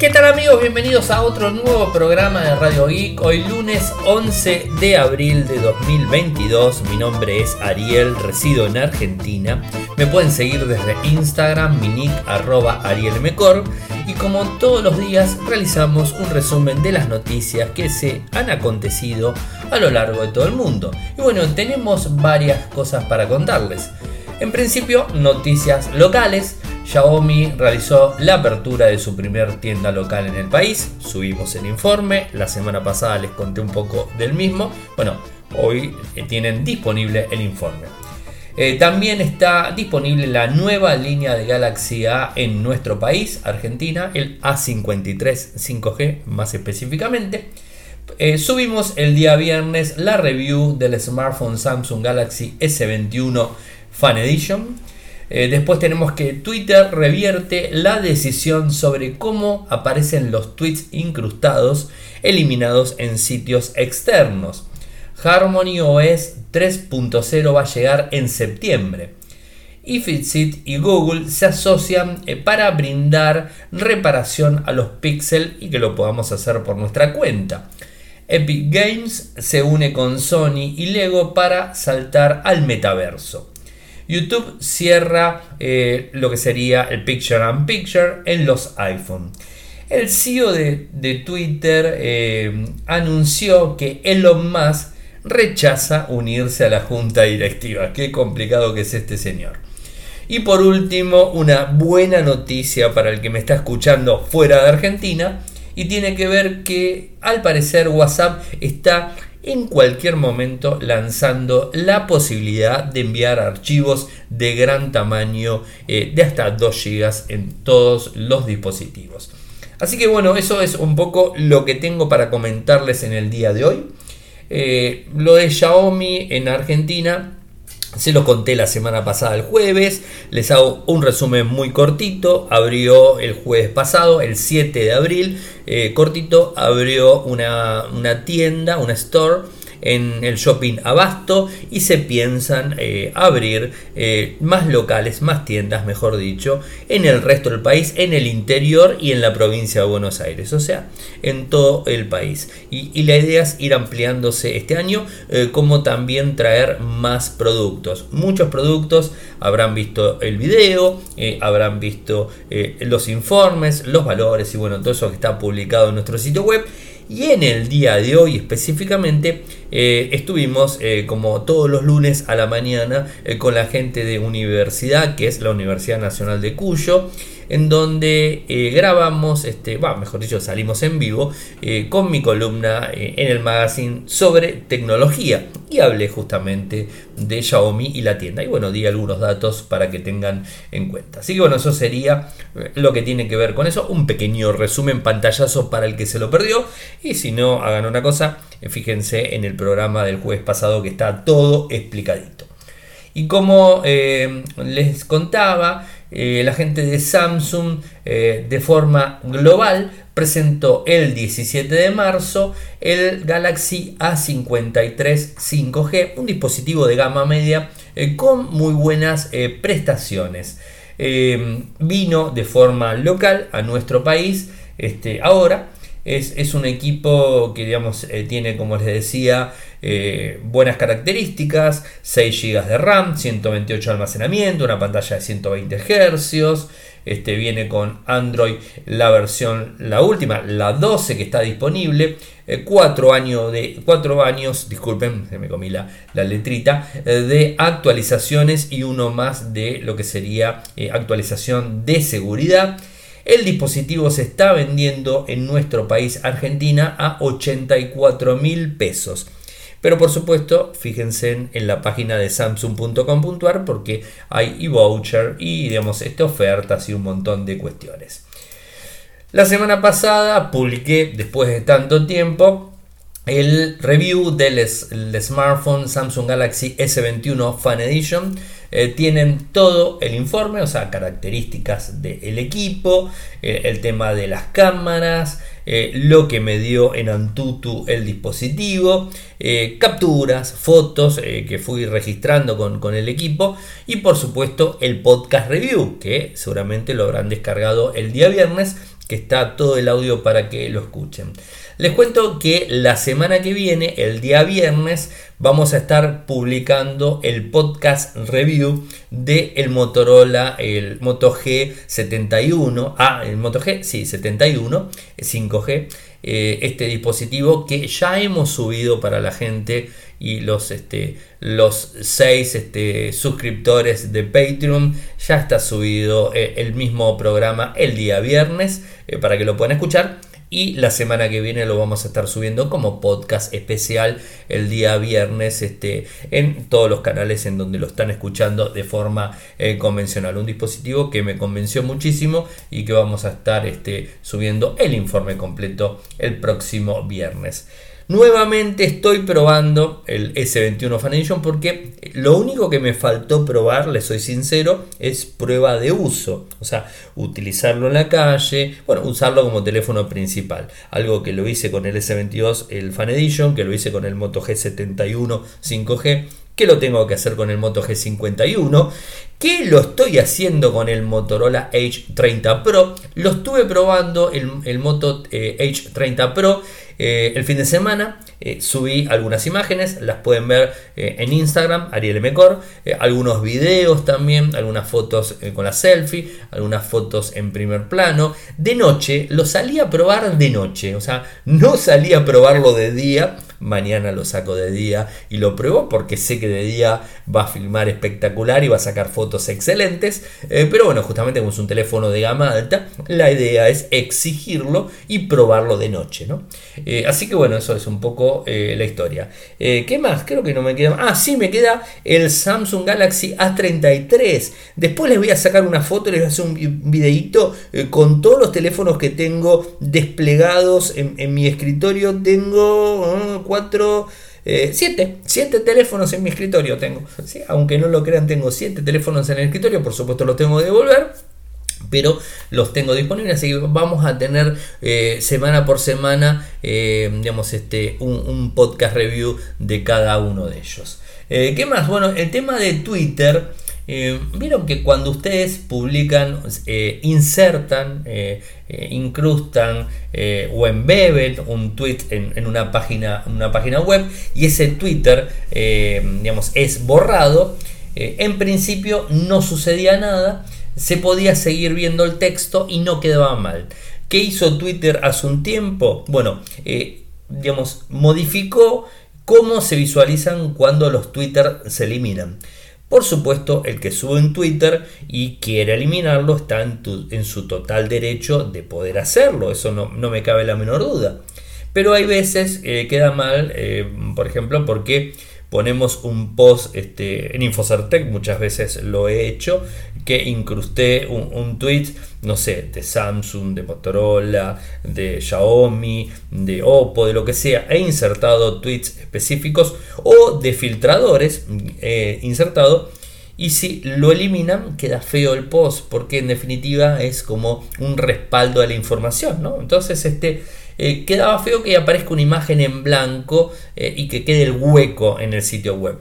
¿Qué tal amigos? Bienvenidos a otro nuevo programa de Radio Geek. Hoy lunes 11 de abril de 2022. Mi nombre es Ariel, resido en Argentina. Me pueden seguir desde Instagram, mi nick arroba arielmecor. Y como todos los días realizamos un resumen de las noticias que se han acontecido a lo largo de todo el mundo. Y bueno, tenemos varias cosas para contarles. En principio, noticias locales. Xiaomi realizó la apertura de su primer tienda local en el país. Subimos el informe. La semana pasada les conté un poco del mismo. Bueno, hoy eh, tienen disponible el informe. Eh, también está disponible la nueva línea de Galaxy A en nuestro país, Argentina, el A53 5G más específicamente. Eh, subimos el día viernes la review del smartphone Samsung Galaxy S21 Fan Edition. Eh, después tenemos que Twitter revierte la decisión sobre cómo aparecen los tweets incrustados eliminados en sitios externos. Harmony OS 3.0 va a llegar en septiembre. Y Fitsit y Google se asocian eh, para brindar reparación a los píxeles y que lo podamos hacer por nuestra cuenta. Epic Games se une con Sony y Lego para saltar al metaverso. YouTube cierra eh, lo que sería el Picture and Picture en los iPhone. El CEO de, Twitter eh, anunció que Elon Musk rechaza unirse a la junta directiva. Qué complicado que es este señor. Y por último, una buena noticia para el que me está escuchando fuera de Argentina. Y tiene que ver que al parecer WhatsApp está en cualquier momento lanzando la posibilidad de enviar archivos de gran tamaño eh, de hasta 2 GB en todos los dispositivos. Así que bueno, eso es un poco lo que tengo para comentarles en el día de hoy. Eh, lo de Xiaomi en Argentina se lo conté la semana pasada el jueves, les hago un resumen muy cortito, abrió el jueves pasado, el 7 de abril, eh, cortito, abrió una, una tienda, una store en el shopping Abasto y se piensan eh, abrir eh, más locales, más tiendas, mejor dicho, en el resto del país, en el interior y en la provincia de Buenos Aires, o sea, en todo el país. Y, la idea es ir ampliándose este año, eh, como también traer más productos. Muchos productos habrán visto el video, habrán visto los informes, los valores y bueno, todo eso que está publicado en nuestro sitio web. Y en el día de hoy específicamente eh, estuvimos eh, como todos los lunes a la mañana eh, con la gente de universidad, que es la Universidad Nacional de Cuyo en donde eh, grabamos, este, mejor dicho, salimos en vivo eh, con mi columna eh, en el magazine sobre tecnología y hablé justamente de Xiaomi y la tienda. Y bueno, di algunos datos para que tengan en cuenta. Así que bueno, eso sería lo que tiene que ver con eso. Un pequeño resumen pantallazo para el que se lo perdió. Y si no, hagan una cosa, fíjense en el programa del jueves pasado que está todo explicadito. Y como les contaba, eh, la gente de Samsung eh, de forma global presentó el 17 de marzo el Galaxy A53 5G, un dispositivo de gama media eh, con muy buenas prestaciones. vino de forma local a nuestro país este, ahora es, un equipo que digamos, tiene, como les decía, eh, buenas características, 6 GB de RAM, 128 de almacenamiento, una pantalla de 120 Hz, este, viene con Android la versión, la última, la 12 que está disponible, 4 eh, años de 4 años, disculpen, se me comí la, la letrita, de actualizaciones y uno más de lo que sería actualización de seguridad. El dispositivo se está vendiendo en nuestro país, Argentina, a 84 mil pesos. Pero por supuesto, fíjense en, la página de samsung.com.ar porque hay e-voucher y digamos, esta ofertas y un montón de cuestiones. La semana pasada publiqué, después de tanto tiempo, el review del smartphone Samsung Galaxy S21 Fan Edition eh, tienen todo el informe, o sea, características del equipo, eh, el tema de las cámaras, eh, lo que me dio en Antutu el dispositivo, capturas, fotos que fui registrando con, con, el equipo y por supuesto el podcast review, que seguramente lo habrán descargado el día viernes que está todo el audio para que lo escuchen. Les cuento que la semana que viene, el día viernes, vamos a estar publicando el podcast review de el Motorola, el Moto G71. Ah, el Moto G, sí, 71, 5G. Eh, este dispositivo que ya hemos subido para la gente y los, este, los seis este, suscriptores de Patreon ya está subido eh, el mismo programa el día viernes eh, para que lo puedan escuchar y la semana que viene lo vamos a estar subiendo como podcast especial el día viernes este, en todos los canales en donde lo están escuchando de forma eh, convencional. Un dispositivo que me convenció muchísimo y que vamos a estar este, subiendo el informe completo el próximo viernes. Nuevamente estoy probando el S21 Fan Edition porque lo único que me faltó probar, le soy sincero, es prueba de uso. O sea, utilizarlo en la calle, bueno, usarlo como teléfono principal. Algo que lo hice con el S22, el Fan Edition, que lo hice con el Moto G71 5G que lo tengo que hacer con el Moto G51, que lo estoy haciendo con el Motorola H30 Pro, lo estuve probando el, Moto eh, H30 Pro eh, el fin de semana eh, subí algunas imágenes, las pueden ver eh, en Instagram, Ariel Mecor, algunos videos también, algunas fotos con la selfie, algunas fotos en primer plano. De noche, lo salí a probar de noche, o sea, no salí a probarlo de día mañana lo saco de día y lo pruebo porque sé que de día va a filmar espectacular y va a sacar fotos excelentes. Eh, pero bueno, justamente como es un teléfono de gama alta, la idea es exigirlo y probarlo de noche. ¿no? Eh, así que bueno, eso es un poco eh, la historia. ¿Qué más? Creo que no me queda. Ah, sí, me queda el Samsung Galaxy A33. Después les voy a sacar una foto, les voy a hacer un videito con todos los teléfonos que tengo desplegados en, mi escritorio. Tengo 4, 7, 7 teléfonos en mi escritorio tengo. Aunque no lo crean, tengo 7 teléfonos en el escritorio, por supuesto los tengo que devolver pero los tengo disponibles así que vamos a tener eh, semana por semana eh, digamos este un, podcast review de cada uno de ellos. Eh, qué más bueno el tema de twitter vieron que cuando ustedes publican, insertan, incrustan o embeben un tweet en, una, página, una página web y ese Twitter digamos, es borrado, en principio no sucedía nada, se podía seguir viendo el texto y no quedaba mal. ¿Qué hizo Twitter hace un tiempo? Bueno, digamos, modificó cómo se visualizan cuando los Twitter se eliminan. Por supuesto, el que sube en Twitter y quiere eliminarlo está en, su total derecho de poder hacerlo, eso no, me cabe la menor duda. Pero hay veces que queda mal, eh, por ejemplo, porque ponemos un post este, en Infocertec, muchas veces lo he hecho, que incrusté un, tweet, no sé, de Samsung, de Motorola, de Xiaomi, de Oppo, de lo que sea, he insertado tweets específicos o de filtradores eh, insertado. Y si lo eliminan, queda feo el post, porque en definitiva es como un respaldo a la información, ¿no? Entonces, este eh, quedaba feo que aparezca una imagen en blanco eh, y que quede el hueco en el sitio web.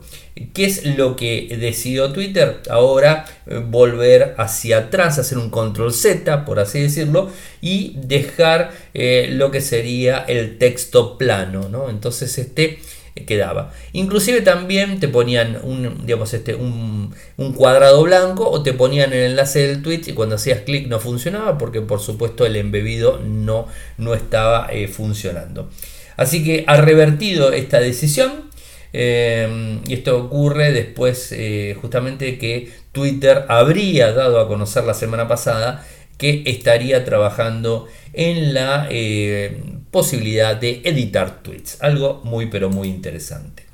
¿Qué es lo que decidió Twitter? Ahora eh, volver hacia atrás, hacer un control Z, por así decirlo, y dejar lo que sería el texto plano. ¿no? Entonces este quedaba. Inclusive también te ponían un, digamos, este, un, cuadrado blanco o te ponían el enlace del tweet y cuando hacías clic no funcionaba porque por supuesto el embebido no, no estaba eh, funcionando. Así que ha revertido esta decisión eh, y esto ocurre después eh, justamente que Twitter habría dado a conocer la semana pasada que estaría trabajando en la posibilidad de editar tweets. Algo muy pero muy interesante.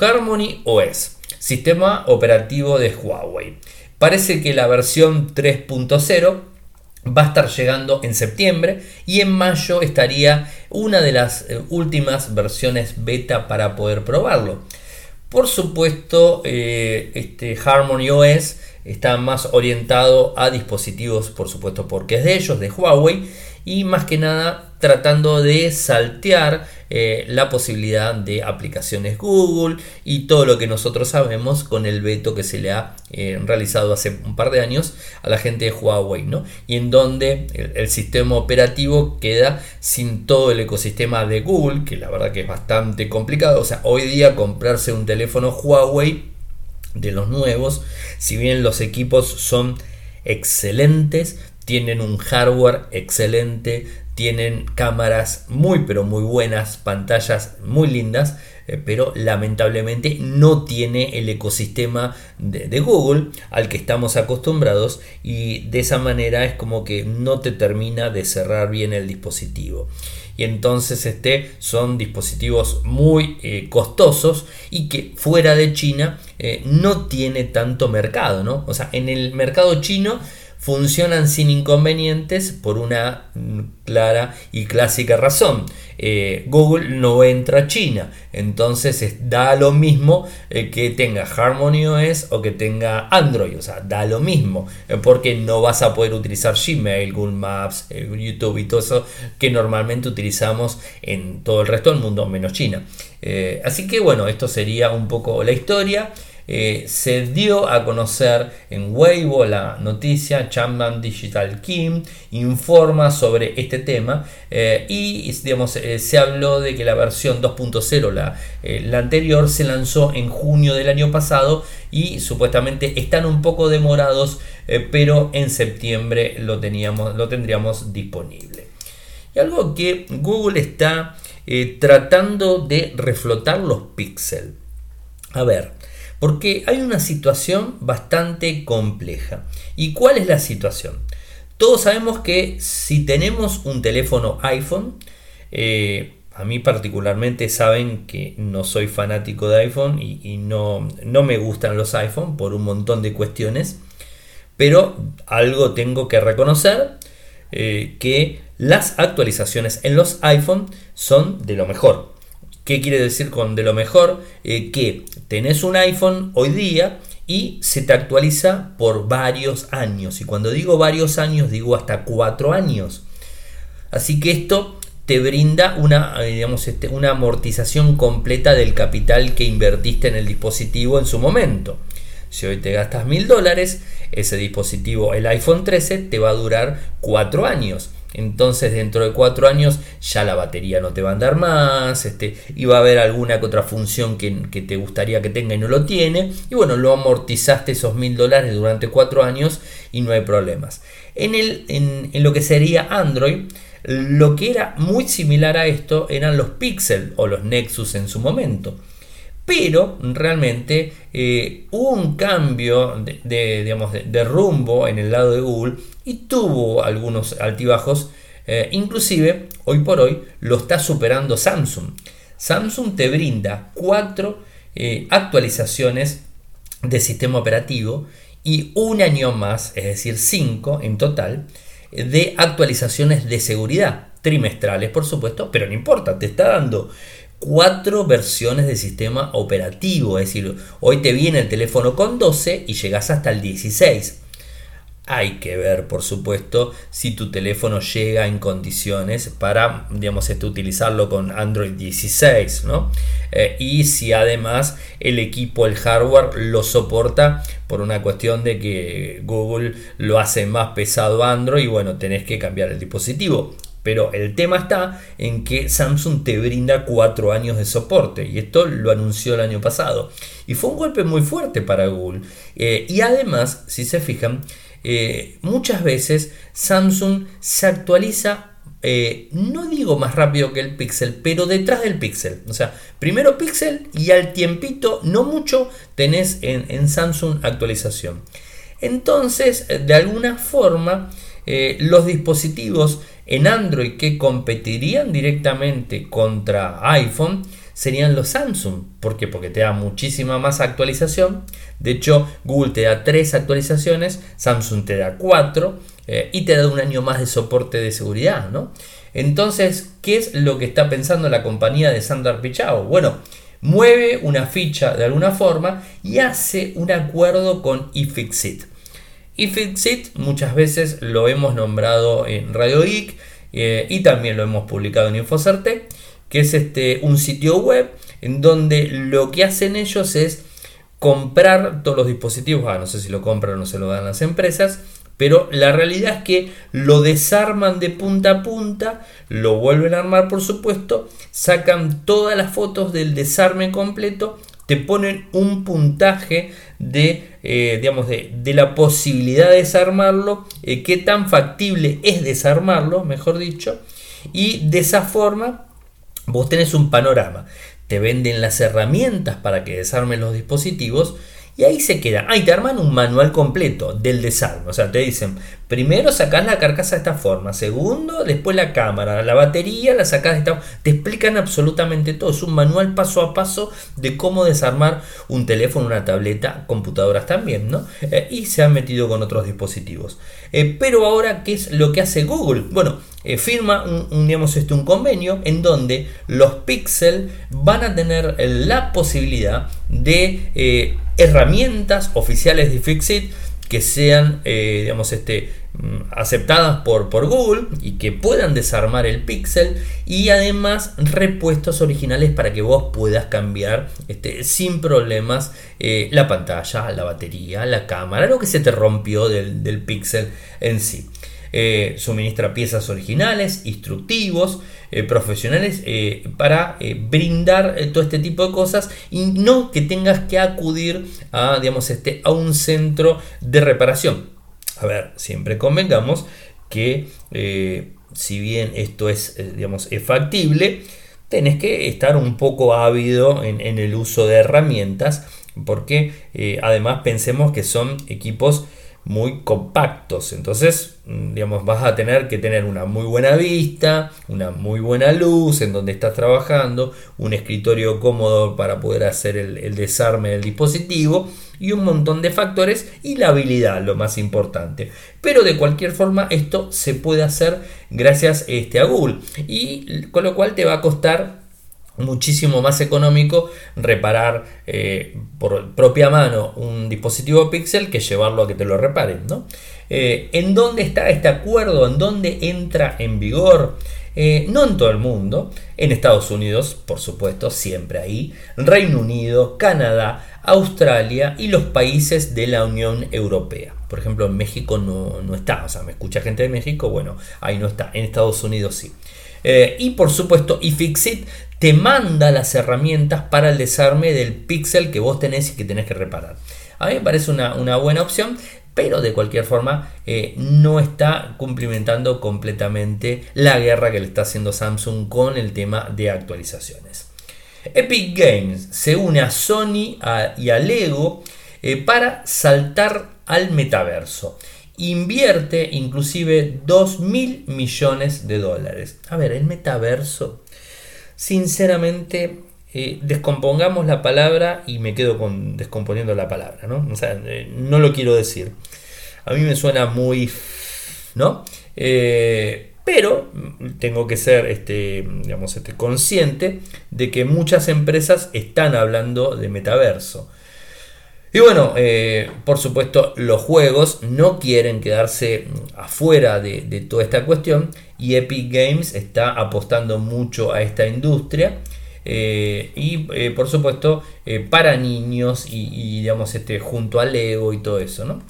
Harmony OS, sistema operativo de Huawei. Parece que la versión 3.0 va a estar llegando en septiembre y en mayo estaría una de las eh, últimas versiones beta para poder probarlo. Por supuesto, eh, este Harmony OS está más orientado a dispositivos, por supuesto, porque es de ellos, de Huawei, y más que nada tratando de saltear eh, la posibilidad de aplicaciones Google y todo lo que nosotros sabemos con el veto que se le ha eh, realizado hace un par de años a la gente de Huawei, ¿no? Y en donde el, sistema operativo queda sin todo el ecosistema de Google, que la verdad que es bastante complicado. O sea, hoy día comprarse un teléfono Huawei de los nuevos, si bien los equipos son excelentes, tienen un hardware excelente, tienen cámaras muy pero muy buenas, pantallas muy lindas, eh, pero lamentablemente no tiene el ecosistema de, Google al que estamos acostumbrados y de esa manera es como que no te termina de cerrar bien el dispositivo y entonces este son dispositivos muy eh, costosos y que fuera de China eh, no tiene tanto mercado, ¿no? O sea, en el mercado chino funcionan sin inconvenientes por una clara y clásica razón. Eh, Google no entra a China, entonces da lo mismo eh, que tenga Harmony OS o que tenga Android, o sea, da lo mismo, eh, porque no vas a poder utilizar Gmail, Google Maps, YouTube y todo eso que normalmente utilizamos en todo el resto del mundo, menos China. así que bueno, esto sería un poco la historia. Eh, se dio a conocer en Weibo la noticia, Chapman Digital Kim informa sobre este tema eh, y digamos, eh, se habló de que la versión 2.0, la, la anterior, se lanzó en junio del año pasado y supuestamente están un poco demorados, pero en septiembre lo, teníamos, lo tendríamos disponible. Y algo que Google está tratando de reflotar los píxeles. A ver, porque hay una situación bastante compleja. ¿Y cuál es la situación? Todos sabemos que si tenemos un teléfono iPhone, eh, a mí particularmente saben que no soy fanático de iPhone y, no, no, me gustan los iPhone por un montón de cuestiones, pero algo tengo que reconocer, eh, que las actualizaciones en los iPhone son de lo mejor. ¿Qué quiere decir con de lo mejor? Eh, que tenés un iPhone hoy día y se te actualiza por varios años. Y cuando digo varios años, digo hasta cuatro años. Así que esto te brinda una, eh, digamos, este, una amortización completa del capital que invertiste en el dispositivo en su momento. Si hoy te gastas mil dólares, ese dispositivo, el iPhone 13, te va a durar cuatro años. Entonces dentro de cuatro años ya la batería no te va a andar más, este, y a haber alguna que otra función que, te gustaría que tenga y no lo tiene. Y bueno, lo amortizaste esos mil dólares durante cuatro años y no hay problemas. En, el, en, lo que sería Android, lo que era muy similar a esto eran los Pixel o los Nexus en su momento pero realmente eh, hubo un cambio de, digamos, de, rumbo en el lado de Google y tuvo algunos altibajos. Eh, inclusive, hoy por hoy, lo está superando Samsung. Samsung te brinda cuatro eh, actualizaciones de sistema operativo y un año más, es decir, cinco en total, de actualizaciones de seguridad trimestrales, por supuesto, pero no importa, te está dando cuatro versiones de sistema operativo. Es decir, hoy te viene el teléfono con 12 y llegas hasta el 16. Hay que ver, por supuesto, si tu teléfono llega en condiciones para, digamos, este, utilizarlo con Android 16, ¿no? Eh, y si además el equipo, el hardware, lo soporta por una cuestión de que Google lo hace más pesado Android y bueno, tenés que cambiar el dispositivo. Pero el tema está en que Samsung te brinda cuatro años de soporte y esto lo anunció el año pasado. Y fue un golpe muy fuerte para Google. Eh, y además, si se fijan, eh, muchas veces Samsung se actualiza, eh, no digo más rápido que el Pixel, pero detrás del Pixel. O sea, primero Pixel y al tiempito, no mucho, tenés en, en Samsung actualización. Entonces, de alguna forma, los dispositivos en Android que competirían directamente contra iPhone serían los Samsung. ¿Por qué? Porque te da muchísima más actualización. De hecho, Google te da tres actualizaciones, Samsung te da cuatro eh, y te da un año más de soporte de seguridad. ¿no? Entonces, ¿qué es lo que está pensando la compañía de Sandar Pichao? Bueno, mueve una ficha de alguna forma y hace un acuerdo con iFixit. iFixit muchas veces lo hemos nombrado en Radio Geek eh, y también lo hemos publicado en Infocerte, que es este, un sitio web en donde lo que hacen ellos es comprar todos los dispositivos, ah, no sé si lo compran o no se lo dan las empresas, pero la realidad es que lo desarman de punta a punta, lo vuelven a armar por supuesto, sacan todas las fotos del desarme completo, te ponen un puntaje de, eh, digamos, de, la posibilidad de desarmarlo, eh, qué tan factible es desarmarlo, mejor dicho, y de esa forma vos tenés un panorama. Te venden las herramientas para que desarmen los dispositivos y ahí se queda. Ahí te arman un manual completo del desarme. O sea, te dicen, primero sacás la carcasa de esta forma. Segundo, después la cámara. La batería la sacás de esta. Te explican absolutamente todo. Es un manual paso a paso de cómo desarmar un teléfono, una tableta, computadoras también, ¿no? Eh, y se han metido con otros dispositivos. Eh, pero ahora, ¿qué es lo que hace Google? Bueno, eh, firma un, digamos, este, un convenio en donde los Pixel van a tener la posibilidad de herramientas oficiales de Fixit que sean eh, digamos, este, mm, aceptadas por, por, Google y que puedan desarmar el pixel y además repuestos originales para que vos puedas cambiar este, sin problemas eh, la pantalla, la batería, la cámara, lo que se te rompió del, del pixel en sí. Eh, suministra piezas originales, instructivos, eh, profesionales eh, para brindar todo este tipo de cosas y no que tengas que acudir a, digamos, este, a un centro de reparación. A ver, siempre convengamos que si bien esto es, digamos, es factible, tenés que estar un poco ávido en, en el uso de herramientas porque además pensemos que son equipos muy compactos. Entonces, mm, digamos, vas a tener que tener una muy buena vista, una muy buena luz en donde estás trabajando, un escritorio cómodo para poder hacer el, desarme del dispositivo y un montón de factores y la habilidad, lo más importante. Pero de cualquier forma, esto se puede hacer gracias este, a Google y con lo cual te va a costar muchísimo más económico reparar eh, por propia mano un dispositivo Pixel que llevarlo a que te lo reparen. ¿no? Eh, ¿En dónde está este acuerdo? ¿En dónde entra en vigor? Eh, no en todo el mundo, en Estados Unidos, por supuesto, siempre ahí, Reino Unido, Canadá, Australia y los países de la Unión Europea. Por ejemplo, en México no, no está, o sea, me escucha gente de México, bueno, ahí no está, en Estados Unidos sí. y por supuesto, iFixit te manda las herramientas para el desarme del pixel que vos tenés y que tenés que reparar. A mí me parece una, buena opción, pero de cualquier forma eh, no está cumplimentando completamente la guerra que le está haciendo Samsung con el tema de actualizaciones. Epic Games se une a Sony y a Lego eh, para saltar al metaverso. Invierte inclusive 2 mil millones de dólares. A ver, el metaverso sinceramente eh, descompongamos la palabra y me quedo con descomponiendo la palabra, ¿no? O sea, eh, no lo quiero decir. A mí me suena muy, ¿no? Eh, pero tengo que ser, este, digamos, este, consciente de que muchas empresas están hablando de metaverso. Y bueno, por supuesto, los juegos no quieren quedarse afuera de, toda esta cuestión y Epic Games está apostando mucho a esta industria. Eh, y eh, por supuesto eh, para niños y, digamos este junto al Lego y todo eso ¿no?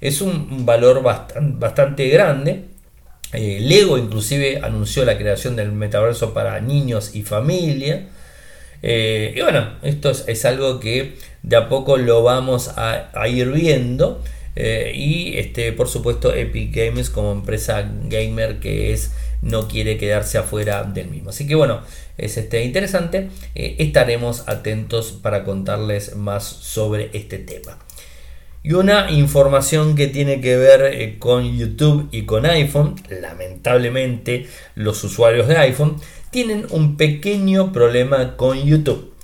es un valor bastante, bastante grande Lego inclusive anunció la creación del metaverso para niños y familia y bueno esto es, algo que de a poco lo vamos a, a ir viendo eh, y este, por supuesto Epic Games como empresa gamer que es no quiere quedarse afuera del mismo. Así que bueno, es este, interesante. Eh, estaremos atentos para contarles más sobre este tema. Y una información que tiene que ver eh, con YouTube y con iPhone. Lamentablemente los usuarios de iPhone tienen un pequeño problema con YouTube.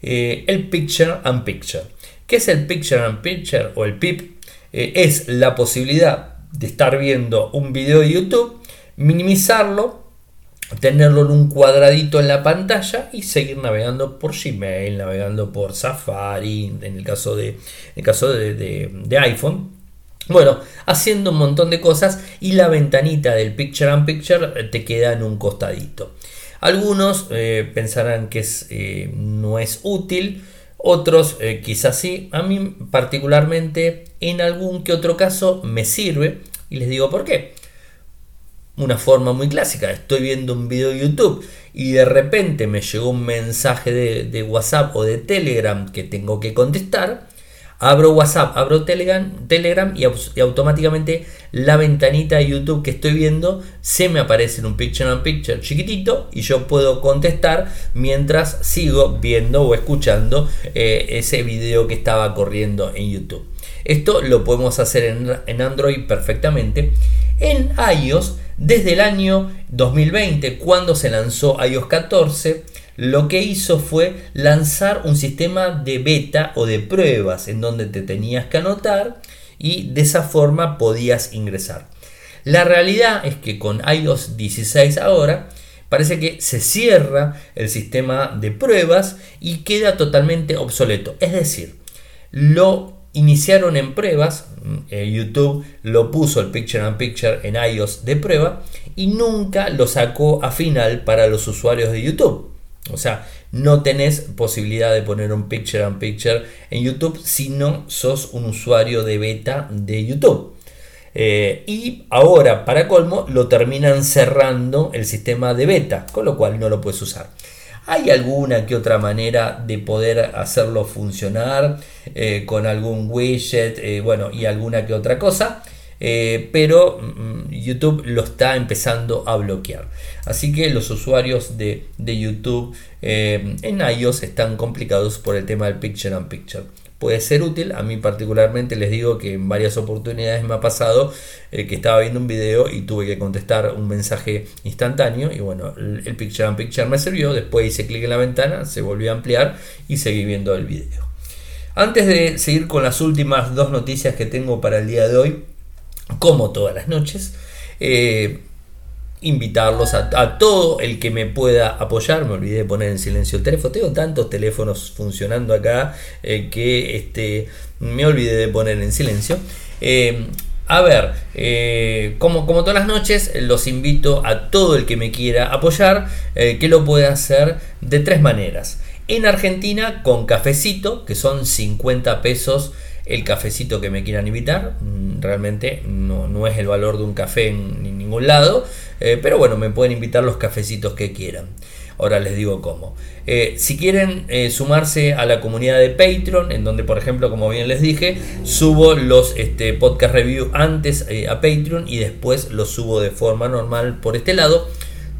el Picture and Picture. ¿Qué es el Picture and Picture o el PIP? Eh, es la posibilidad de estar viendo un video de YouTube, minimizarlo, tenerlo en un cuadradito en la pantalla y seguir navegando por Gmail, navegando por Safari, en el caso de, el caso de, iPhone. Bueno, haciendo un montón de cosas y la ventanita del Picture and Picture te queda en un costadito. Algunos eh, pensarán que eh, no es útil, otros eh, quizás sí. A mí particularmente en algún que otro caso me sirve y les digo por qué. Una forma muy clásica, estoy viendo un video de YouTube y de repente me llegó un mensaje de, WhatsApp o de Telegram que tengo que contestar Abro WhatsApp, abro Telegram, Telegram y, automáticamente la ventanita de YouTube que estoy viendo se me aparece en un picture on picture chiquitito y yo puedo contestar mientras sigo viendo o escuchando eh, ese video que estaba corriendo en YouTube. Esto lo podemos hacer en Android perfectamente. En iOS, desde el año 2020, cuando se lanzó iOS 14, lo que hizo fue lanzar un sistema de beta o de pruebas en donde te tenías que anotar y de esa forma podías ingresar. La realidad es que con iOS 16 ahora parece que se cierra el sistema de pruebas y queda totalmente obsoleto. Es decir, lo iniciaron en pruebas, eh, YouTube lo puso el Picture and Picture en iOS de prueba y nunca lo sacó a final para los usuarios de YouTube. O sea, no tenés posibilidad de poner un picture and picture en YouTube si no sos un usuario de beta de YouTube. Eh, y ahora, para colmo, lo terminan cerrando el sistema de beta, con lo cual no lo puedes usar. ¿Hay alguna que otra manera de poder hacerlo funcionar eh, con algún widget eh, bueno, y alguna que otra cosa? Eh, pero mm, YouTube lo está empezando a bloquear. Así que los usuarios de, YouTube eh, en iOS están complicados por el tema del Picture and Picture. Puede ser útil, a mí particularmente les digo que en varias oportunidades me ha pasado eh, que estaba viendo un video y tuve que contestar un mensaje instantáneo y bueno, el, Picture and Picture me sirvió, después hice clic en la ventana, se volvió a ampliar y seguí viendo el video. Antes de seguir con las últimas dos noticias que tengo para el día de hoy, como todas las noches. Eh, invitarlos a, todo el que me pueda apoyar. Me olvidé de poner en silencio el teléfono. Tengo tantos teléfonos funcionando acá eh, que este, me olvidé de poner en silencio. Eh, a ver, como, como, todas las noches, los invito a todo el que me quiera apoyar que lo pueda hacer de tres maneras. En Argentina con cafecito, que son 50 pesos el cafecito que me quieran invitar. Mm, realmente no, es el valor de un café en, ningún lado, eh, pero bueno, me pueden invitar los cafecitos que quieran. Ahora les digo cómo. Eh, si quieren eh, sumarse a la comunidad de Patreon, en donde por ejemplo, como bien les dije, subo los este, podcast review antes a Patreon y después los subo de forma normal por este lado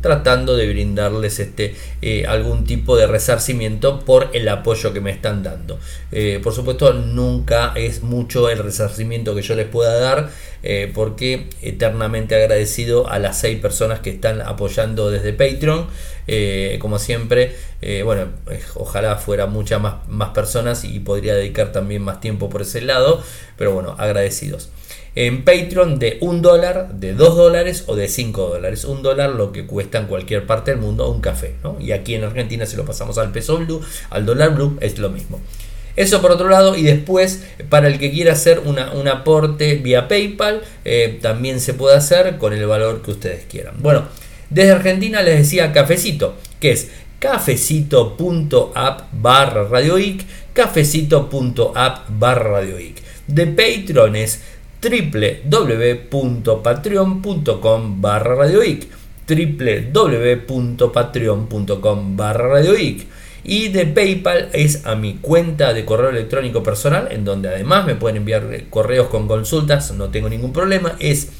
tratando de brindarles este, eh, algún tipo de resarcimiento por el apoyo que me están dando. Eh, por supuesto, nunca es mucho el resarcimiento que yo les pueda dar, eh, porque eternamente agradecido a las seis personas que están apoyando desde Patreon. como siempre, bueno, ojalá fuera muchas más, más personas y podría dedicar también más tiempo por ese lado, pero bueno, agradecidos en Patreon de un dólar, de 2 dólares o de 5 dólares. Un dólar lo que cuesta en cualquier parte del mundo un café. Y aquí en Argentina si lo pasamos al peso blue, al dólar blue, es lo mismo. Eso por otro lado, y después para el que quiera hacer una, un aporte vía PayPal, eh, también se puede hacer con el valor que ustedes quieran. Bueno, desde Argentina les decía cafecito, que es cafecito.app barra radioic, cafecito.app barra radioic. De Patreon es www.patreon.com barra radioic www.patreon.com barra radioic y de PayPal es a mi cuenta de correo electrónico personal en donde además me pueden enviar correos con consultas no tengo ningún problema es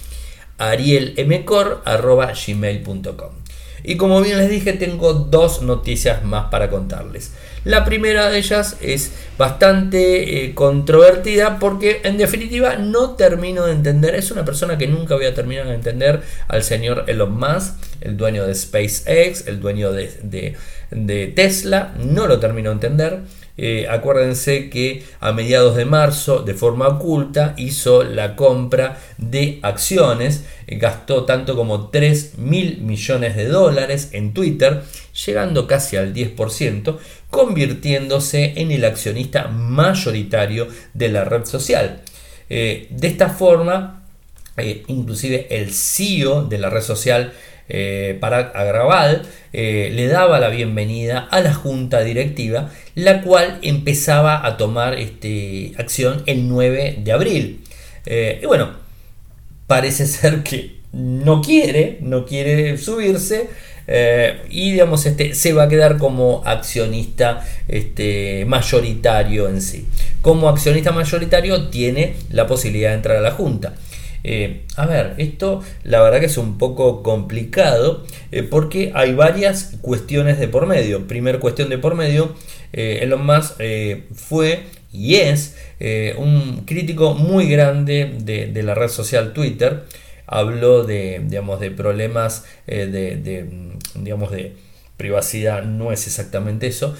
arielmcor.gmail.com y como bien les dije tengo dos noticias más para contarles la primera de ellas es bastante eh, controvertida porque en definitiva no termino de entender, es una persona que nunca voy a terminar de entender al señor Elon Musk, el dueño de SpaceX, el dueño de, de Tesla, no lo termino de entender. Eh, acuérdense que a mediados de marzo, de forma oculta, hizo la compra de acciones, eh, gastó tanto como 3 mil millones de dólares en Twitter, llegando casi al 10%, convirtiéndose en el accionista mayoritario de la red social. de esta forma, inclusive el CEO de la red social eh, para Agraval eh, le daba la bienvenida a la junta directiva, la cual empezaba a tomar este, acción el 9 de abril. Eh, y bueno, parece ser que no quiere, no quiere subirse. y digamos, este, se va a quedar como accionista este, mayoritario en sí. Como accionista mayoritario tiene la posibilidad de entrar a la Junta. Eh, a ver, esto la verdad que es un poco complicado eh, porque hay varias cuestiones de por medio. Primer cuestión de por medio, eh, Elon Musk fue y es un crítico muy grande de, la red social Twitter. Habló de, digamos, de problemas de, digamos, de privacidad no es exactamente eso.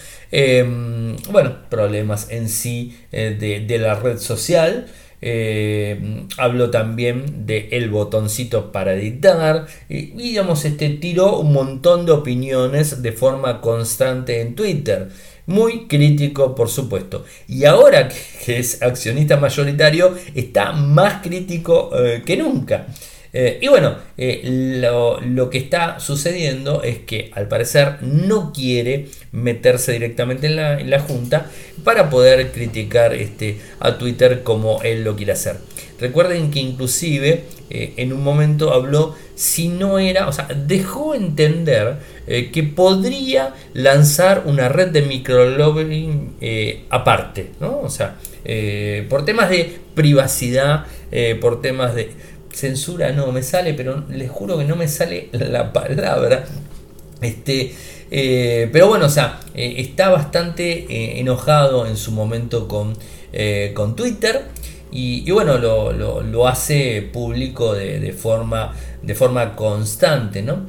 bueno, problemas en sí de, la red social. Eh, hablo también de el botoncito para editar. Y, digamos este tiró un montón de opiniones de forma constante en Twitter. Muy crítico por supuesto. Y ahora que es accionista mayoritario está más crítico eh, que nunca eh, y bueno, eh, lo, que está sucediendo es que al parecer no quiere meterse directamente en la, Junta para poder criticar este, a Twitter como él lo quiere hacer. Recuerden que inclusive eh, en un momento habló si no era, o sea, dejó entender que podría lanzar una red de microlobbying aparte, ¿no? O sea, por temas de privacidad, por temas de censura no me sale, pero les juro que no me sale la palabra. Este, eh, pero bueno, o sea, eh, está bastante eh, enojado en su momento con, con Twitter. Y, bueno, lo, hace público de, forma, de forma constante, ¿no?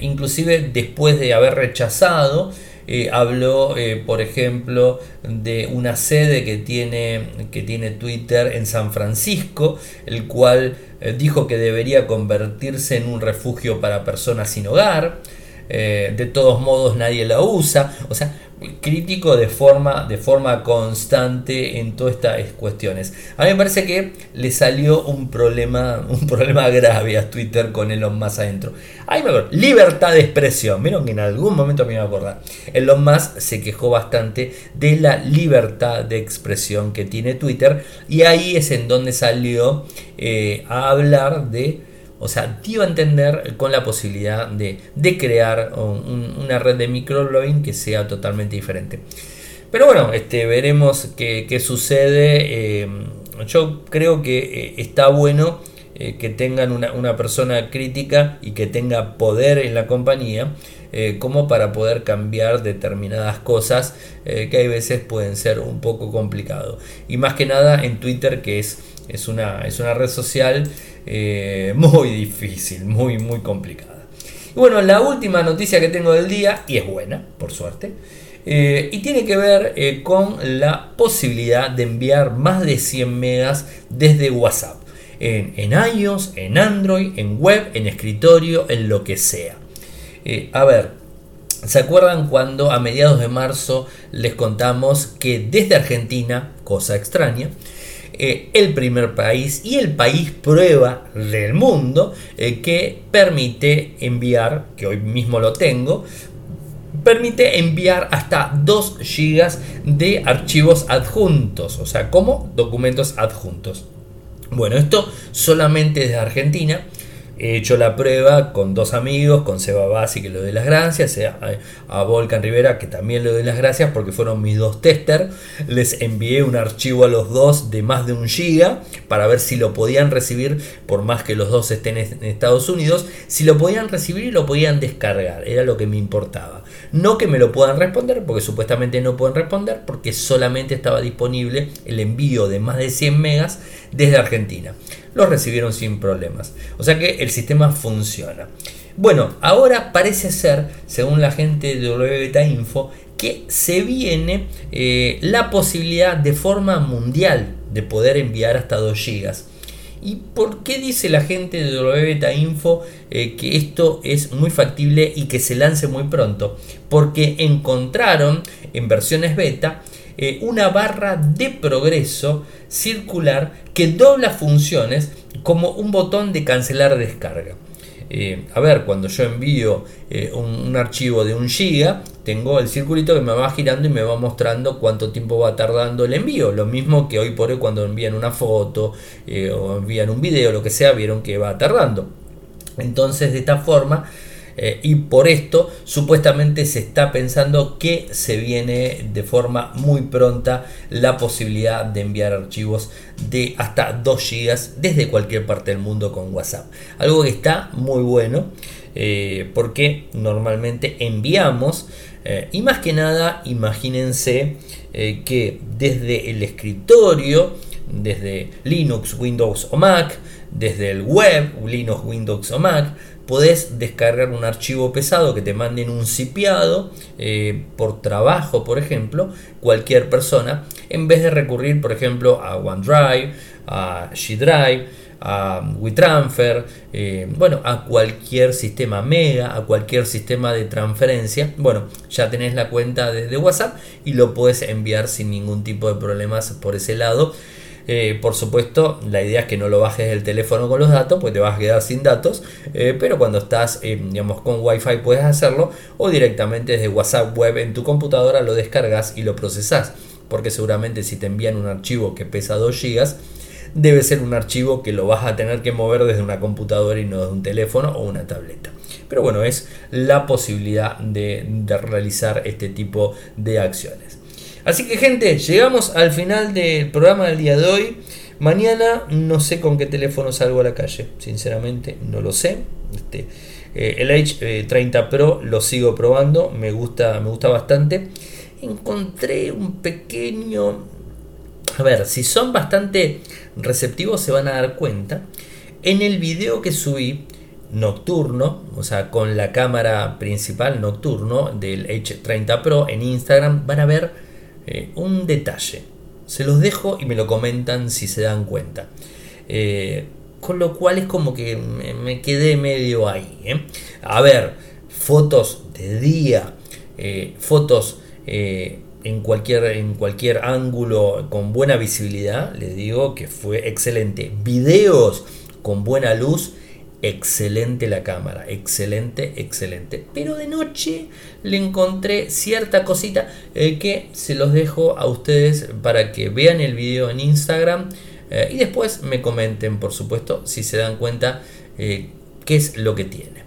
inclusive después de haber rechazado eh, habló, eh, por ejemplo, de una sede que tiene, que tiene Twitter en San Francisco, el cual eh, dijo que debería convertirse en un refugio para personas sin hogar. de todos modos nadie la usa. O sea, crítico de forma, de forma constante en todas estas cuestiones. A mí me parece que le salió un problema, un problema grave a Twitter con Elon Musk adentro. Ahí me acuerdo, libertad de expresión. Vieron que en algún momento me iba a acordar. Elon Musk se quejó bastante de la libertad de expresión que tiene Twitter y ahí es en donde salió eh, a hablar de o sea, dio a entender con la posibilidad de, crear una red de microblogging que sea totalmente diferente. Pero bueno, este, veremos qué, sucede. Eh, yo creo que eh, está bueno eh, que tengan una, persona crítica y que tenga poder en la compañía. como para poder cambiar determinadas cosas que hay veces pueden ser un poco complicado. Y más que nada en Twitter, que es, es, una, es una red social eh, muy difícil, muy, muy complicada. Y bueno, la última noticia que tengo del día, y es buena, por suerte, eh, y tiene que ver eh, con la posibilidad de enviar más de 100 megas desde WhatsApp. En, en iOS, en Android, en web, en escritorio, en lo que sea. a ver, ¿Se acuerdan cuando a mediados de marzo les contamos que desde Argentina, cosa extraña, eh, el primer país y el país prueba del mundo eh, que permite enviar, que hoy mismo lo tengo, permite enviar hasta 2 GB de archivos adjuntos, o sea, como documentos adjuntos. Bueno, esto solamente desde Argentina He hecho la prueba con dos amigos, con Seba Basi que le doy las gracias, a, a Volcan Rivera que también le doy las gracias porque fueron mis dos testers. Les envié un archivo a los dos de más de un giga para ver si lo podían recibir, por más que los dos estén en Estados Unidos, si lo podían recibir y lo podían descargar, era lo que me importaba. No que me lo puedan responder, porque supuestamente no pueden responder, porque solamente estaba disponible el envío de más de 100 megas desde Argentina los recibieron sin problemas. O sea que el sistema funciona. Bueno, ahora parece ser, según la gente de WBeta Info, que se viene eh, la posibilidad de forma mundial de poder enviar hasta 2 GB. ¿Y por qué dice la gente de WBeta Info eh, que esto es muy factible y que se lance muy pronto? Porque encontraron en versiones beta eh, una barra de progreso circular que dobla funciones como un botón de cancelar descarga. Eh, a ver, cuando yo envío eh, un, archivo de un giga, tengo el circulito que me va girando y me va mostrando cuánto tiempo va tardando el envío. Lo mismo que hoy por hoy cuando envían una foto o envían un video, lo que sea, vieron que va tardando. Entonces, de esta forma, eh, y por esto supuestamente se está pensando que se viene de forma muy pronta la posibilidad de enviar archivos de hasta 2 GB desde cualquier parte del mundo con WhatsApp. Algo que está muy bueno eh, porque normalmente enviamos eh, y más que nada imagínense que desde el escritorio, desde Linux, Windows o Mac, desde el web, Linux, Windows o Mac, podés descargar un archivo pesado que te manden un cipiado eh, por trabajo, por ejemplo, cualquier persona, en vez de recurrir, por ejemplo, a OneDrive, a G a WeTransfer, eh, bueno, a cualquier sistema Mega, a cualquier sistema de transferencia. Bueno, ya tenés la cuenta de, WhatsApp y lo puedes enviar sin ningún tipo de problemas por ese lado. Eh, por supuesto, la idea es que no lo bajes del teléfono con los datos, pues te vas a quedar sin datos. Eh, pero cuando estás, digamos, con Wi-Fi puedes hacerlo o directamente desde WhatsApp web en tu computadora lo descargas y lo procesas. Porque seguramente si te envían un archivo que pesa 2 GB, debe ser un archivo que lo vas a tener que mover desde una computadora y no desde un teléfono o una tableta. Pero bueno, es la posibilidad de realizar este tipo de acciones. Así que gente, llegamos al final del programa del día de hoy. Mañana no sé con qué teléfono salgo a la calle, sinceramente no lo sé. Este, eh, el H30 eh, Pro lo sigo probando, me gusta, me gusta bastante. Encontré un pequeño... A ver, si son bastante receptivos se van a dar cuenta. En el video que subí nocturno, o sea, con la cámara principal nocturno del H30 Pro en Instagram, van a ver eh, un detalle. Se los dejo y me lo comentan si se dan cuenta. Eh, con lo cual es como que me, quedé medio ahí. ¿eh? A ver, fotos de día, fotos en, cualquier, en cualquier ángulo con buena visibilidad, les digo que fue excelente. Videos con buena luz excelente la cámara, excelente, excelente. Pero de noche le encontré cierta cosita eh, que se los dejo a ustedes para que vean el video en Instagram eh, y después me comenten, por supuesto, si se dan cuenta eh, qué es lo que tiene.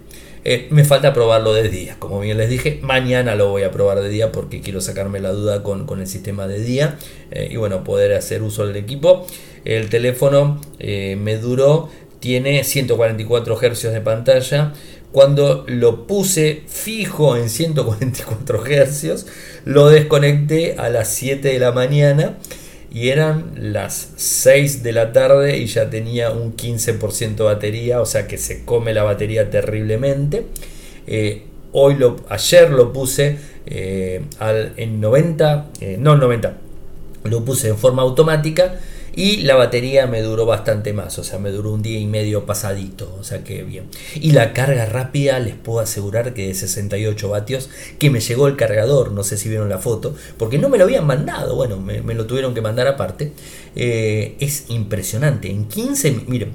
Me falta probarlo de día, como bien les dije, mañana lo voy a probar de día porque quiero sacarme la duda con, con el sistema de día y bueno, poder hacer uso del equipo. El teléfono me duró tiene 144 Hz de pantalla. Cuando lo puse fijo en 144 Hz, lo desconecté a las 7 de la mañana y eran las 6 de la tarde y ya tenía un 15% de batería, o sea que se come la batería terriblemente. Eh, hoy lo, ayer lo puse eh, en 90, eh, no 90, lo puse en forma automática y la batería me duró bastante más, o sea, me duró un día y medio pasadito, o sea que bien. Y la carga rápida, les puedo asegurar que de 68 vatios, que me llegó el cargador, no sé si vieron la foto, porque no me lo habían mandado, bueno, me, lo tuvieron que mandar aparte. Eh, es impresionante, en 15, miren,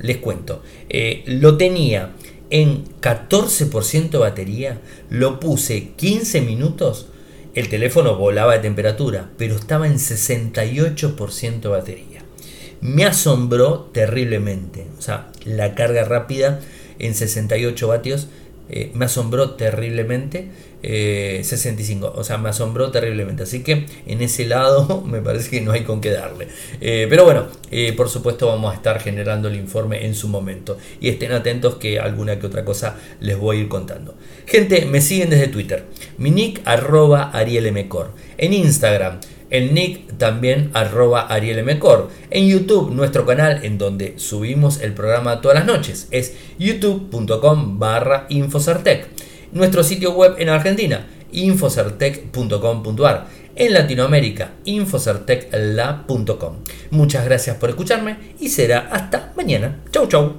les cuento, eh, lo tenía en 14% de batería, lo puse 15 minutos el teléfono volaba de temperatura, pero estaba en 68% de batería. Me asombró terriblemente. O sea, la carga rápida en 68 vatios eh, me asombró terriblemente. 65, eh, o sea, me asombró terriblemente. Así que en ese lado me parece que no hay con qué darle. Eh, pero bueno, por supuesto vamos a estar generando el informe en su momento. Y estén atentos que alguna que otra cosa les voy a ir contando. Gente, me siguen desde Twitter. Mi nick arroba arielmcor. En Instagram el nick también arroba arielmcor. En YouTube, nuestro canal en donde subimos el programa todas las noches es youtube.com barra infocertec. Nuestro sitio web en Argentina, infocertec.com.ar. En Latinoamérica, infocertecla.com. Muchas gracias por escucharme y será hasta mañana. Chau chau.